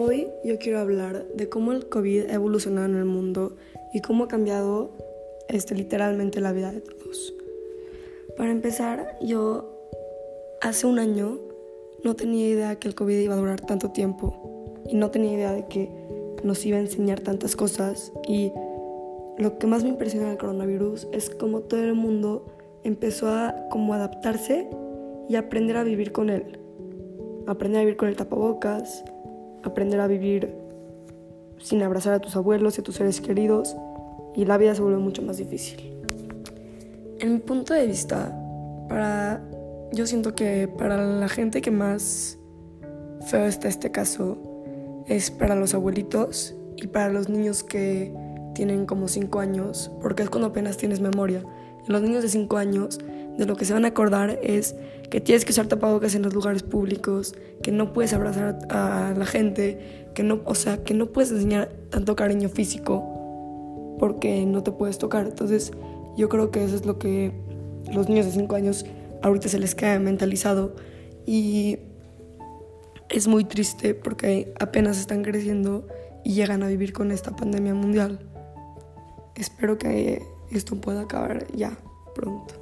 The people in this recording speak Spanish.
Hoy yo quiero hablar de cómo el COVID ha evolucionado en el mundo y cómo ha cambiado este, literalmente la vida de todos. Para empezar, yo hace un año no tenía idea que el COVID iba a durar tanto tiempo y no tenía idea de que nos iba a enseñar tantas cosas y lo que más me impresiona del coronavirus es cómo todo el mundo empezó a como adaptarse y aprender a vivir con él. Aprender a vivir con el tapabocas, aprender a vivir sin abrazar a tus abuelos y a tus seres queridos y la vida se vuelve mucho más difícil. En mi punto de vista, para yo siento que para la gente que más feo está este caso es para los abuelitos y para los niños que tienen como 5 años, porque es cuando apenas tienes memoria. En los niños de 5 años, de lo que se van a acordar es que tienes que usar tapabocas en los lugares públicos, que no puedes abrazar a la gente, que no, o sea, que no puedes enseñar tanto cariño físico porque no te puedes tocar. Entonces, yo creo que eso es lo que los niños de 5 años ahorita se les queda mentalizado y es muy triste porque apenas están creciendo y llegan a vivir con esta pandemia mundial. Espero que esto pueda acabar ya pronto.